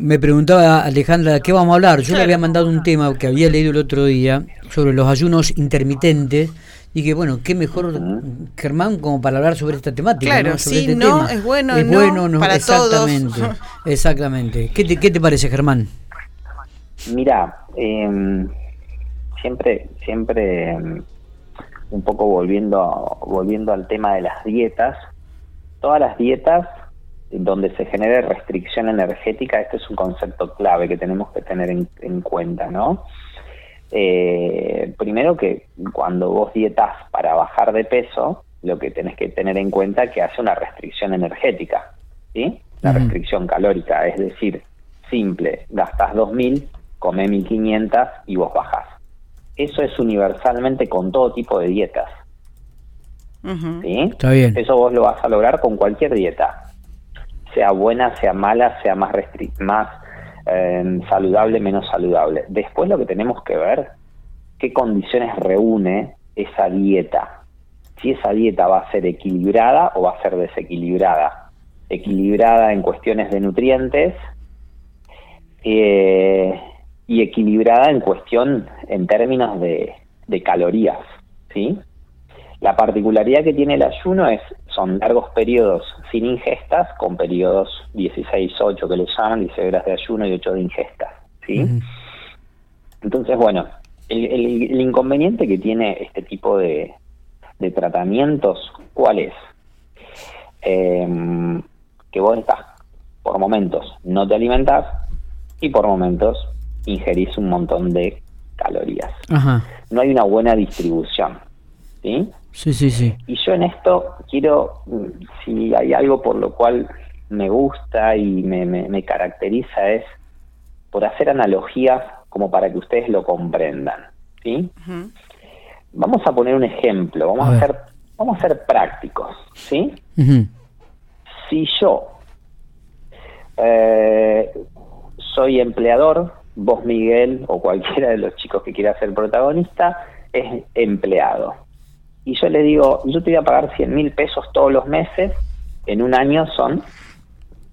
Me preguntaba Alejandra, ¿de qué vamos a hablar? Yo le había mandado un tema que había leído el otro día sobre los ayunos intermitentes y que bueno, qué mejor Germán como para hablar sobre esta temática. Claro, ¿no? Sobre sí, este no, tema. es bueno, es no, bueno, no, para exactamente, todos. exactamente. ¿Qué te, ¿Qué te parece, Germán? Mira, eh, siempre, siempre eh, un poco volviendo, a- volviendo al tema de las dietas, todas las dietas donde se genere restricción energética, este es un concepto clave que tenemos que tener en, en cuenta, ¿no? Eh, primero que cuando vos dietas para bajar de peso, lo que tenés que tener en cuenta es que hace una restricción energética, ¿sí? La restricción calórica, es decir, simple, gastas 2.000, come 1.500 y vos bajás. Eso es universalmente con todo tipo de dietas. ¿sí? Está bien. Eso vos lo vas a lograr con cualquier dieta, sea buena, sea mala, sea más más eh, saludable, menos saludable. Después lo que tenemos que ver, qué condiciones reúne esa dieta. Si esa dieta va a ser equilibrada o va a ser desequilibrada. Equilibrada en cuestiones de nutrientes eh, y equilibrada en cuestión, en términos de, de calorías, ¿sí? La particularidad que tiene el ayuno es son largos periodos sin ingestas con periodos 16-8 que le llaman, 16 horas de ayuno y 8 de ingestas, ¿sí? Entonces, bueno, el, el- el inconveniente que tiene este tipo de, de tratamientos, ¿cuál es? Em, que vos estás, por momentos, no te alimentás y por momentos ingerís un montón de calorías. Ajá. No hay una buena distribución, ¿sí? Sí, sí, sí. Y yo en esto quiero, mm, si hay algo por lo cual me gusta y me, me- me caracteriza es por hacer analogías como para que ustedes lo comprendan. ¿sí? Vamos a poner un ejemplo, vamos A a, ser, vamos a ser prácticos. ¿sí? Si yo eh, soy empleador, vos Miguel o cualquiera de los chicos que quiera ser protagonista es empleado. Y yo le digo, yo te voy a pagar 100 mil pesos todos los meses, en un año son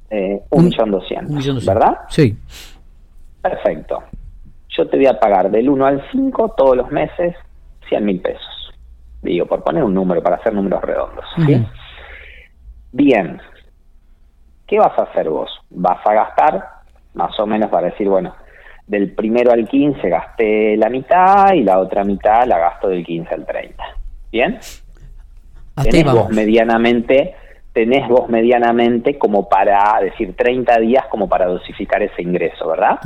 eh, un Un- millón doscientos, Un millón doscientos. ¿verdad? Sí. Perfecto. Yo te voy a pagar del 1 al 5 todos los meses 100 mil pesos. Digo, por poner un número, para hacer números redondos. Bien. ¿Qué vas a hacer vos? Vas a gastar, más o menos para decir, bueno, del primero al 15 gasté la mitad y la otra mitad la gasto del 15 al 30. ¿Bien? Hasta tenés vos medianamente, tenés vos medianamente como para decir 30 días como para dosificar ese ingreso, ¿verdad?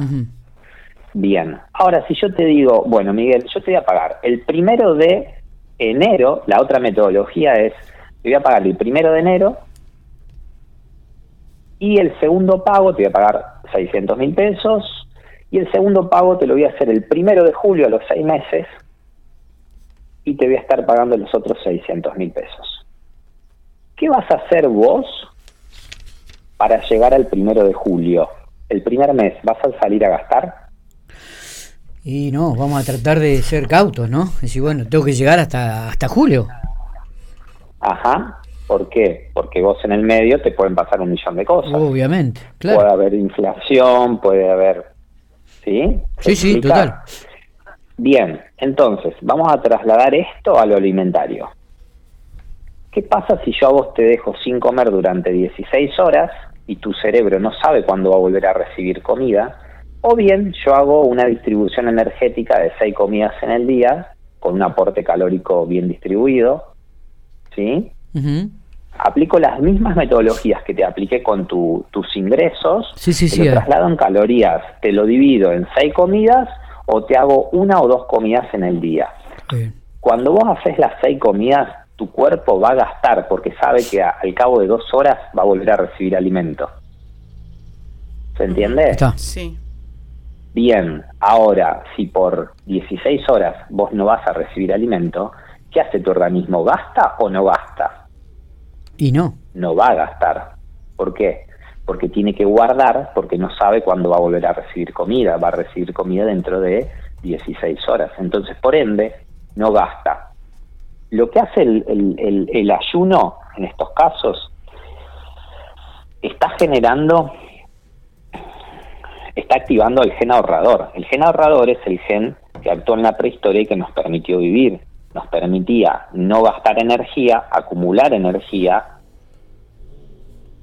Bien. Ahora, si yo te digo, bueno, Miguel, yo te voy a pagar el primero de enero, la otra metodología es, te voy a pagar el primero de enero y el segundo pago te voy a pagar 600 mil pesos y el segundo pago te lo voy a hacer el primero de julio a los seis meses y te voy a estar pagando los otros 600 mil pesos. ¿Qué vas a hacer vos para llegar al primero de julio? El primer mes, ¿vas a salir a gastar? Y no, vamos a tratar de ser cautos, ¿no? Es decir, bueno, tengo que llegar hasta, hasta julio. Ajá. ¿Por qué? Porque vos en el medio te pueden pasar un millón de cosas. Obviamente, Puede claro. haber inflación, puede haber... ¿Sí? ¿Se Sí, sí, total. Bien, entonces, vamos a trasladar esto a lo alimentario. ¿Qué pasa si yo a vos te dejo sin comer durante 16 horas y tu cerebro no sabe cuándo va a volver a recibir comida? O bien yo hago una distribución energética de 6 comidas en el día con un aporte calórico bien distribuido, ¿sí? Aplico las mismas metodologías que te apliqué con tu- tus ingresos, Sí, sí, te sí, lo eh. traslado en calorías, te lo divido en seis comidas o te hago una o dos comidas en el día. Cuando vos haces las seis comidas, tu cuerpo va a gastar porque sabe que a- al cabo de dos horas va a volver a recibir alimento. ¿Se entiende? Está. Sí. Bien, ahora, si por 16 horas vos no vas a recibir alimento, ¿qué hace tu organismo? ¿Gasta o no gasta? Y no. no va a gastar. ¿Por qué? Porque tiene que guardar, porque no sabe cuándo va a volver a recibir comida. Va a recibir comida dentro de 16 horas. Entonces, por ende, no gasta. Lo que hace el, el- ayuno en estos casos está generando está activando el gen ahorrador. El gen ahorrador es el gen que actuó en la prehistoria y que nos permitió vivir. Nos permitía no gastar energía, acumular energía,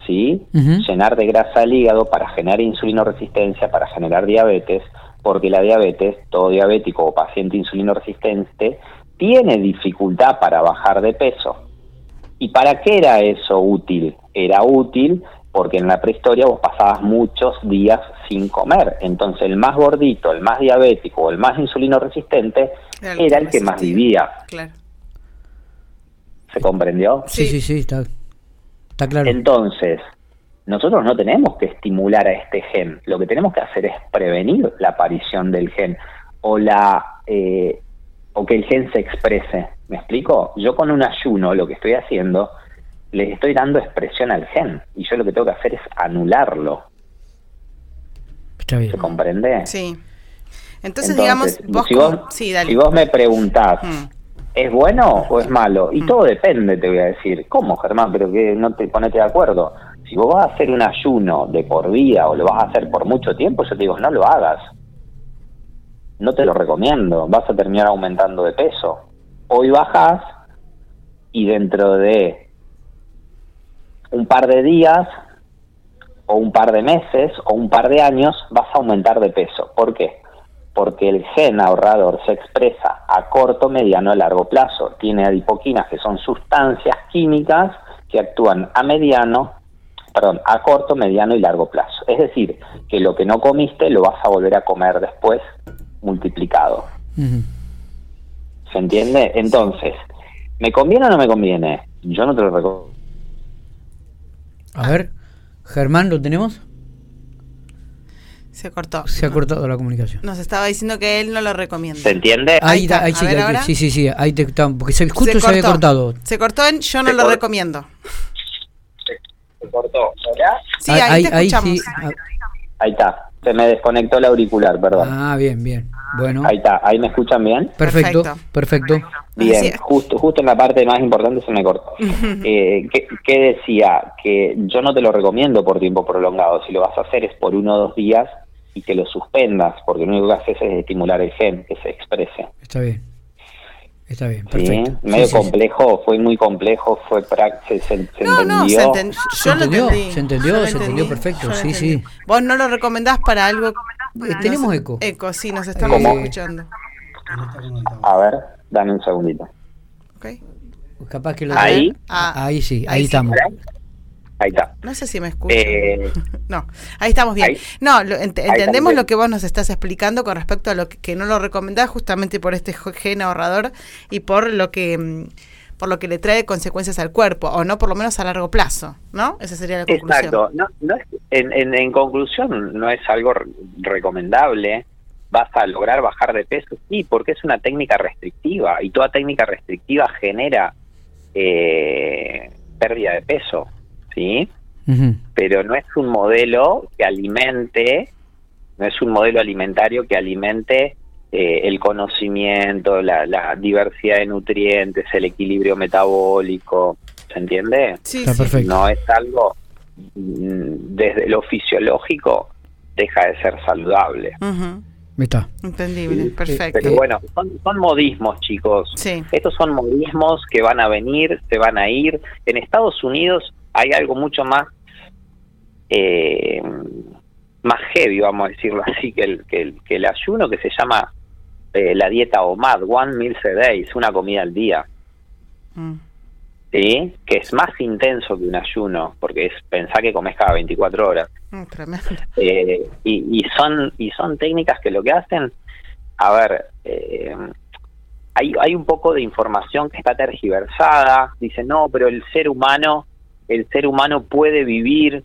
¿sí? llenar de grasa el hígado para generar insulino resistencia, para generar diabetes, porque la diabetes, todo diabético o paciente insulino resistente, tiene dificultad para bajar de peso. ¿Y para qué era eso útil? Era útil porque en la prehistoria vos pasabas muchos días sin comer. Entonces el más gordito, el más diabético o el más insulino resistente era el, que, más vivía. Claro. ¿Se comprendió? Sí, sí, sí, está, está claro. Entonces, nosotros no tenemos que estimular a este gen, lo que tenemos que hacer es prevenir la aparición del gen o la eh, o que el gen se exprese. ¿Me explico? Yo con un ayuno lo que estoy haciendo, les estoy dando expresión al gen y yo lo que tengo que hacer es anularlo. ¿Se comprende? Sí. Entonces, digamos, vos, si, vos, me preguntás, mm. ¿Es bueno o es malo? Y mm. todo depende, te voy a decir. ¿Cómo, Germán? Pero que no te ponete de acuerdo. Si vos vas a hacer un ayuno de por día o lo vas a hacer por mucho tiempo, yo te digo, no lo hagas no te lo recomiendo, vas a terminar aumentando de peso. Hoy bajas y dentro de un par de días o un par de meses o un par de años vas a aumentar de peso. ¿Por qué? Porque el gen ahorrador se expresa a corto, mediano y largo plazo. Tiene adipoquinas que son sustancias químicas que actúan a mediano, perdón, a corto, mediano y largo plazo. Es decir, que lo que no comiste lo vas a volver a comer después multiplicado. ¿Se entiende? Entonces, ¿me conviene o no me conviene? Yo no te lo recomiendo. A ver, Germán, ¿lo tenemos? Se cortó. Se ha cortado la comunicación. Nos estaba diciendo que él no lo recomienda. ¿Se entiende? Ahí, ahí, sí, sí, sí, sí, ahí te, porque se, justo se, había cortado. Se cortó en yo no lo recomiendo. Se, cortó, ¿verdad? Sí, ahí, te escuchamos. ahí está. Se me desconectó el auricular, perdón. Ah, bien, bien. Bueno. Ahí está, ahí me escuchan bien. Perfecto, perfecto. Bien, justo, justo en la parte más importante se me cortó. eh, ¿qué, decía? Que yo no te lo recomiendo por tiempo prolongado. Si lo vas a hacer es por uno o dos días y que lo suspendas, porque lo único que haces es estimular el gen, que se exprese. Está bien. Está bien, perfecto. ¿Sí? Medio complejo, fue muy complejo, fue se, se, no, entendió. No, se, enten ¿Se entendió? Se entendió, se entendió perfecto, sí, sí. Vos no lo recomendás para algo... Eh, tenemos eco. Eco, sí, nos estamos escuchando. A ver, dame un segundito. Ok. Capaz que lo... Ahí. Ah, ahí sí, ahí, ahí estamos. Ahí está. No sé si me escuchan. Eh, no, ahí estamos bien. no, entendemos lo que vos nos estás explicando con respecto a lo que, no lo recomendás justamente por este gen ahorrador y por lo que mm, por lo que le trae consecuencias al cuerpo, o no por lo menos a largo plazo, ¿no? Esa sería la conclusión. Exacto. No, no es, en, en, en, conclusión, no es algo recomendable. Vas a lograr bajar de peso, sí, porque es una técnica restrictiva y toda técnica restrictiva genera eh, pérdida de peso. ¿Sí? Pero no es un modelo que alimente, no es un modelo alimentario que alimente eh, el conocimiento, la, diversidad de nutrientes, el equilibrio metabólico, ¿se entiende? Sí, No es algo mm, desde lo fisiológico deja de ser saludable. Está. Entendible, perfecto. Pero bueno, son, modismos, chicos. Sí. Estos son modismos que van a venir, se van a ir. En Estados Unidos hay algo mucho más eh, más heavy, vamos a decirlo así, que el, que el, que el ayuno que se llama eh, la dieta OMAD, One Meal a Day, es una comida al día. Mm. ¿Sí? Que es más intenso que un ayuno, porque es pensar que comes cada 24 horas. Mm, eh, y, y, son, y son técnicas que lo que hacen, a ver, eh, hay, hay un poco de información que está tergiversada, dice no, pero el ser humano el ser humano puede vivir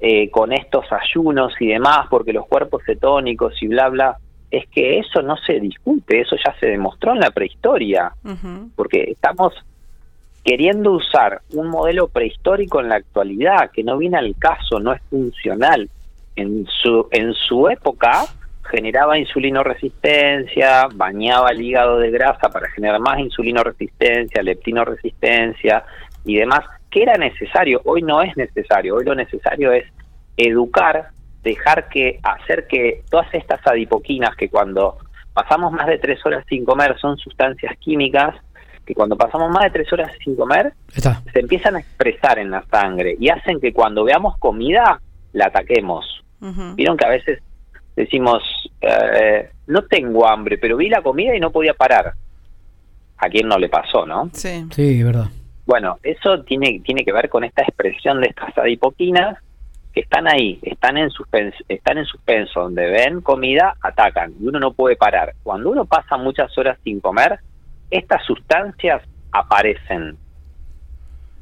eh, con estos ayunos y demás, porque los cuerpos cetónicos y bla, bla, es que eso no se discute, eso ya se demostró en la prehistoria, porque estamos queriendo usar un modelo prehistórico en la actualidad que no viene al caso, no es funcional. En su, en su época generaba insulino resistencia, bañaba el hígado de grasa para generar más insulino resistencia, leptino resistencia y demás que era necesario, hoy no es necesario, hoy lo necesario es educar dejar que, hacer que todas estas adipoquinas que cuando pasamos más de tres horas sin comer son sustancias químicas que cuando pasamos más de tres horas sin comer se empiezan a expresar en la sangre y hacen que cuando veamos comida la ataquemos. Vieron que a veces decimos, eh, no tengo hambre, pero vi la comida y no podía parar. A quien no le pasó, ¿no? Sí, sí, verdad. Bueno, eso tiene, tiene que ver con esta expresión de estas adipoquinas que están ahí, están en suspenso, están en suspenso, donde ven comida, atacan, y uno no puede parar. Cuando uno pasa muchas horas sin comer, estas sustancias aparecen.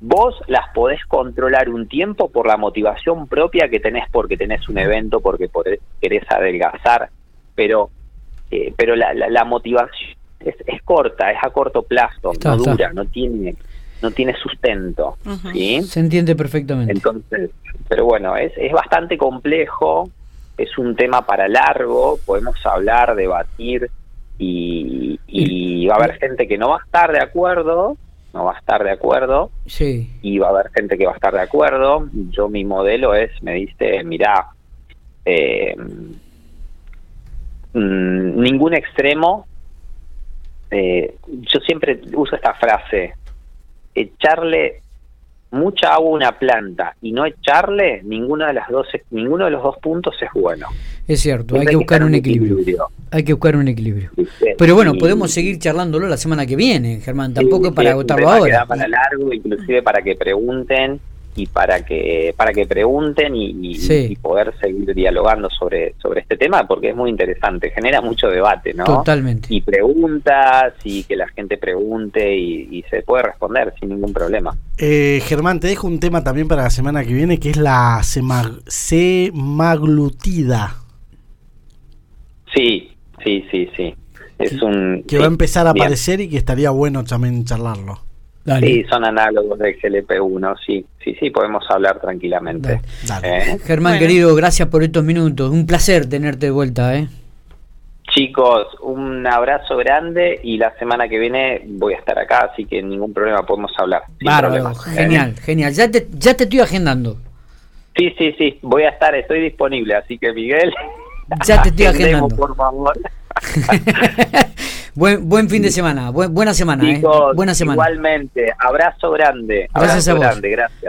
Vos las podés controlar un tiempo por la motivación propia que tenés porque tenés un evento, porque querés adelgazar, pero, eh, pero la, la, motivación es, es, corta, es a corto plazo, no dura, no tiene no tiene sustento. ¿sí? Se entiende perfectamente. Entonces, pero bueno, es, es bastante complejo, es un tema para largo, podemos hablar, debatir y, y, va a haber gente que no va a estar de acuerdo, no va a estar de acuerdo, sí. y va a haber gente que va a estar de acuerdo. Yo mi modelo es, me dice, mira, eh, mm, ningún extremo, eh, yo siempre uso esta frase, echarle mucha agua a una planta y no echarle, ninguno de las dos, ninguno de los dos puntos es bueno. Es cierto, hay que buscar un equilibrio. Hay que buscar un equilibrio. Pero bueno, podemos seguir charlándolo la semana que viene, Germán, tampoco para agotarlo ahora. para largo, inclusive para que pregunten y para que para que pregunten y, poder seguir dialogando sobre sobre este tema porque es muy interesante genera mucho debate no totalmente. Y preguntas y que la gente pregunte y, se puede responder sin ningún problema. Eh, Germán te dejo un tema también para la semana que viene que es la semaglutida. Sí sí sí sí. Es un que va a empezar a aparecer y que estaría bueno también charlarlo Sí, son análogos de GLP-1, sí, sí, sí, podemos hablar tranquilamente. ¿Eh? Germán, querido, gracias por estos minutos. Un placer tenerte de vuelta, ¿eh? Chicos, un abrazo grande y la semana que viene voy a estar acá, así que ningún problema podemos hablar. Bárbaro, genial, genial. Ya te, ya te estoy agendando. Sí, sí, sí, voy a estar, estoy disponible, así que Miguel. Ya te estoy agendando. Por favor. buen, buen fin de semana, buena semana. eh. Buena semana. Igualmente, abrazo grande. Gracias a vos. grande, gracias.